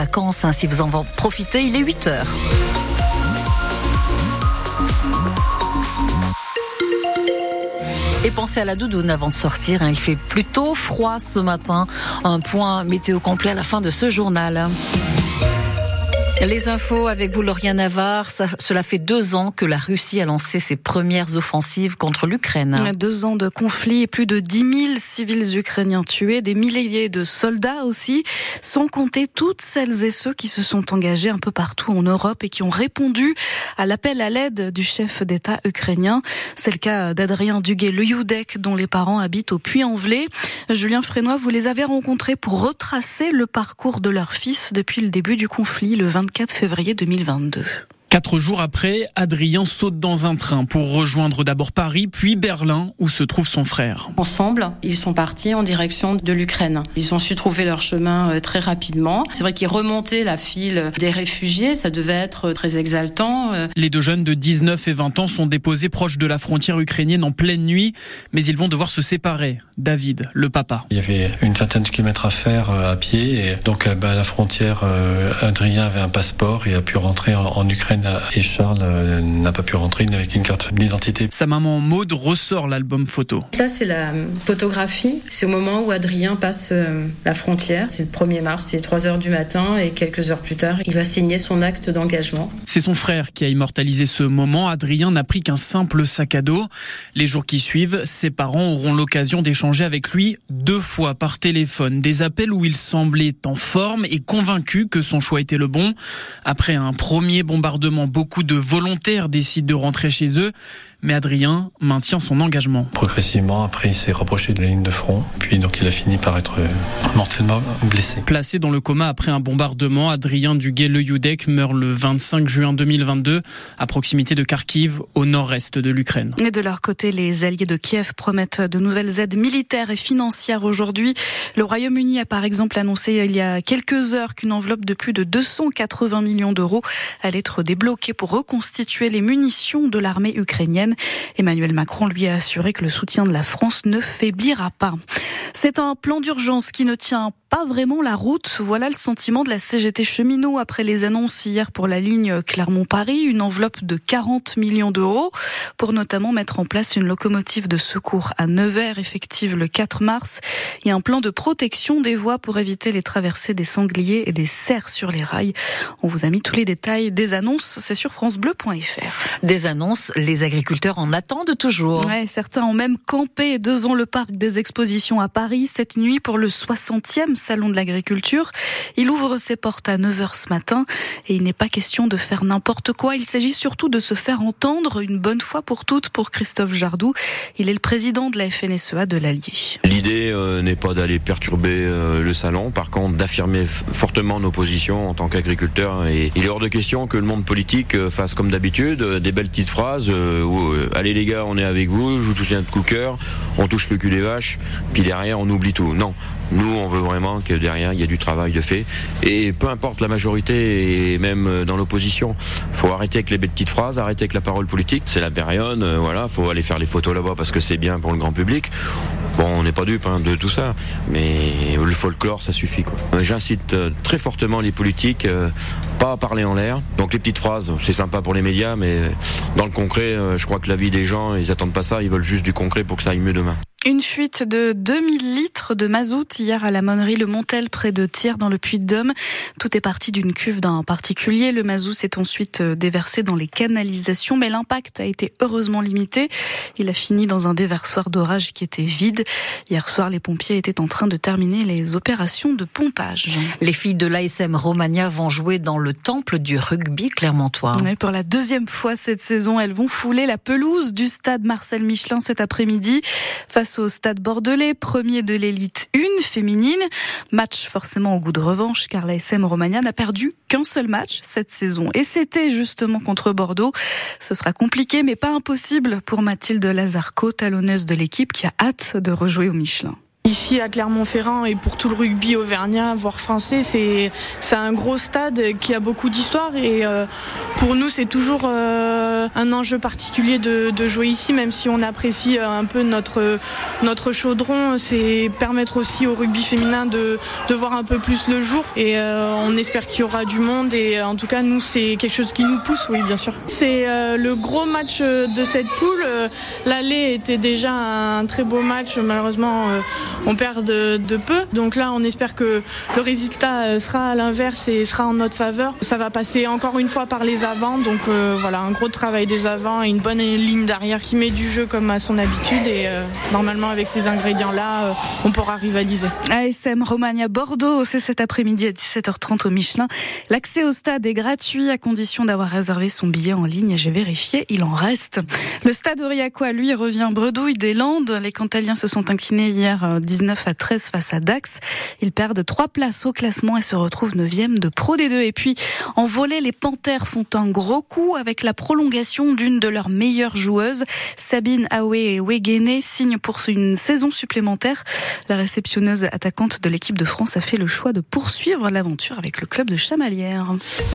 vacances, hein, si vous en profitez, il est 8 heures. Et pensez à la doudoune avant de sortir. Hein. Il fait plutôt froid ce matin. Un point météo complet à la fin de ce journal. Les infos avec vous, Lauriane Navarre. cela fait deux ans que la Russie a lancé ses premières offensives contre l'Ukraine. Deux ans de conflit et plus de 10 000 civils ukrainiens tués, des milliers de soldats aussi, sans compter toutes celles et ceux qui se sont engagés un peu partout en Europe et qui ont répondu à l'appel à l'aide du chef d'État ukrainien. C'est le cas d'Adrien Duguay, le dont les parents habitent au Puy-en-Velay. Julien Frénois, vous les avez rencontrés pour retracer le parcours de leur fils depuis le début du conflit, le 20 24 février 2022. Quatre jours après, Adrien saute dans un train pour rejoindre d'abord Paris, puis Berlin, où se trouve son frère. Ensemble, ils sont partis en direction de l'Ukraine. Ils ont su trouver leur chemin euh, très rapidement. C'est vrai qu'ils remontaient la file des réfugiés, ça devait être très exaltant. Euh. Les deux jeunes de 19 et 20 ans sont déposés proches de la frontière ukrainienne en pleine nuit, mais ils vont devoir se séparer. David, le papa. Il y avait une vingtaine de kilomètres à faire euh, à pied, et donc bah, à la frontière, Adrien avait un passeport et a pu rentrer en Ukraine et Charles euh, n'a pas pu rentrer avec une carte d'identité. Sa maman Maude ressort l'album photo. Là, c'est la photographie. C'est au moment où Adrien passe euh, la frontière. C'est le 1er mars, c'est 3 heures du matin et quelques heures plus tard, il va signer son acte d'engagement. C'est son frère qui a immortalisé ce moment. Adrien n'a pris qu'un simple sac à dos. Les jours qui suivent, ses parents auront l'occasion d'échanger avec lui deux fois par téléphone. Des appels où il semblait en forme et convaincu que son choix était le bon. Après un premier bombardement beaucoup de volontaires décident de rentrer chez eux mais Adrien maintient son engagement. Progressivement, après, il s'est rapproché de la ligne de front, puis donc il a fini par être euh, mortellement blessé. Placé dans le coma après un bombardement, Adrien Duguay-Le meurt le 25 juin 2022 à proximité de Kharkiv, au nord-est de l'Ukraine. Et de leur côté, les alliés de Kiev promettent de nouvelles aides militaires et financières aujourd'hui. Le Royaume-Uni a par exemple annoncé il y a quelques heures qu'une enveloppe de plus de 280 millions d'euros allait être débloquée pour reconstituer les munitions de l'armée ukrainienne. Emmanuel Macron lui a assuré que le soutien de la France ne faiblira pas. C'est un plan d'urgence qui ne tient pas vraiment la route. Voilà le sentiment de la CGT cheminot après les annonces hier pour la ligne Clermont-Paris, une enveloppe de 40 millions d'euros pour notamment mettre en place une locomotive de secours à Nevers effective le 4 mars et un plan de protection des voies pour éviter les traversées des sangliers et des cerfs sur les rails. On vous a mis tous les détails des annonces, c'est sur francebleu.fr. Des annonces, les agriculteurs en attendent toujours. Ouais, certains ont même campé devant le parc des expositions à Paris cette nuit pour le 60e salon de l'agriculture. Il ouvre ses portes à 9h ce matin et il n'est pas question de faire n'importe quoi. Il s'agit surtout de se faire entendre une bonne fois pour toutes pour Christophe Jardou. Il est le président de la FNSEA de l'Allier. L'idée euh, n'est pas d'aller perturber euh, le salon, par contre d'affirmer fortement nos positions en tant qu'agriculteurs. Et il est hors de question que le monde politique euh, fasse comme d'habitude des belles petites phrases où allez les gars, on est avec vous, je vous soutiens de coup cœur, on touche le cul des vaches, puis derrière on oublie tout. Non, nous, on veut vraiment que derrière, il y ait du travail de fait. Et peu importe la majorité et même dans l'opposition, faut arrêter avec les petites phrases, arrêter avec la parole politique. C'est la période, euh, voilà, faut aller faire les photos là-bas parce que c'est bien pour le grand public. Bon, on n'est pas dupe hein, de tout ça, mais le folklore, ça suffit. Euh, j'incite euh, très fortement les politiques pas à parler en l'air. Donc les petites phrases, c'est sympa pour les médias, mais dans le concret, je crois que la vie des gens, ils attendent pas ça, ils veulent juste du concret pour que ça aille mieux demain. Une fuite de 2000 litres de mazout hier à la monnerie Le Montel près de Thiers dans le Puy-de-Dôme. Tout est parti d'une cuve d'un particulier. Le mazout s'est ensuite euh, déversé dans les canalisations, mais l'impact a été heureusement limité. Il a fini dans un déversoir d'orage qui était vide. Hier soir, les pompiers étaient en train de terminer les opérations de pompage. Les filles de l'ASM Romagna vont jouer dans le temple du rugby clermontois. pour la deuxième fois cette saison, elles vont fouler la pelouse du stade Marcel Michelin cet après-midi face au Stade Bordelais, premier de l'élite 1 féminine. Match forcément au goût de revanche car la SM Romagna n'a perdu qu'un seul match cette saison et c'était justement contre Bordeaux. Ce sera compliqué mais pas impossible pour Mathilde Lazarco, talonneuse de l'équipe qui a hâte de rejouer au Michelin. Ici à Clermont-Ferrand et pour tout le rugby auvergnat, voire français, c'est un gros stade qui a beaucoup d'histoire et euh, pour nous c'est toujours euh, un enjeu particulier de, de, jouer ici, même si on apprécie un peu notre, notre chaudron. C'est permettre aussi au rugby féminin de, de voir un peu plus le jour. Et on espère qu'il y aura du monde. Et en tout cas, nous, c'est quelque chose qui nous pousse, oui, bien sûr. C'est le gros match de cette poule. L'aller était déjà un très beau match. Malheureusement, on perd de, de peu. Donc là, on espère que le résultat sera à l'inverse et sera en notre faveur. Ça va passer encore une fois par les avants. Donc euh, voilà, un gros travail des avants et une bonne ligne d'arrière qui met du jeu comme à son habitude. Et euh, normalement, avec ces ingrédients-là, euh, on pourra rivaliser. ASM Romagna Bordeaux, c'est cet après-midi à 17h30 au Michelin. L'accès au stade est gratuit à condition d'avoir réservé son billet en ligne. J'ai vérifié, il en reste. Le stade Aurillacois, lui, revient bredouille des Landes. Les Cantaliens se sont inclinés hier 19 à 13 face à Dax. Ils perdent trois places au classement et se retrouvent 9e de Pro D2. Et puis, en volet, les Panthères font un gros coup avec la prolongation d'une de leurs meilleures joueuses. Sabine Aoué Wegene signe pour une saison supplémentaire. La réceptionneuse attaquante de l'équipe de France a fait le choix de poursuivre l'aventure avec le club de Chamalières.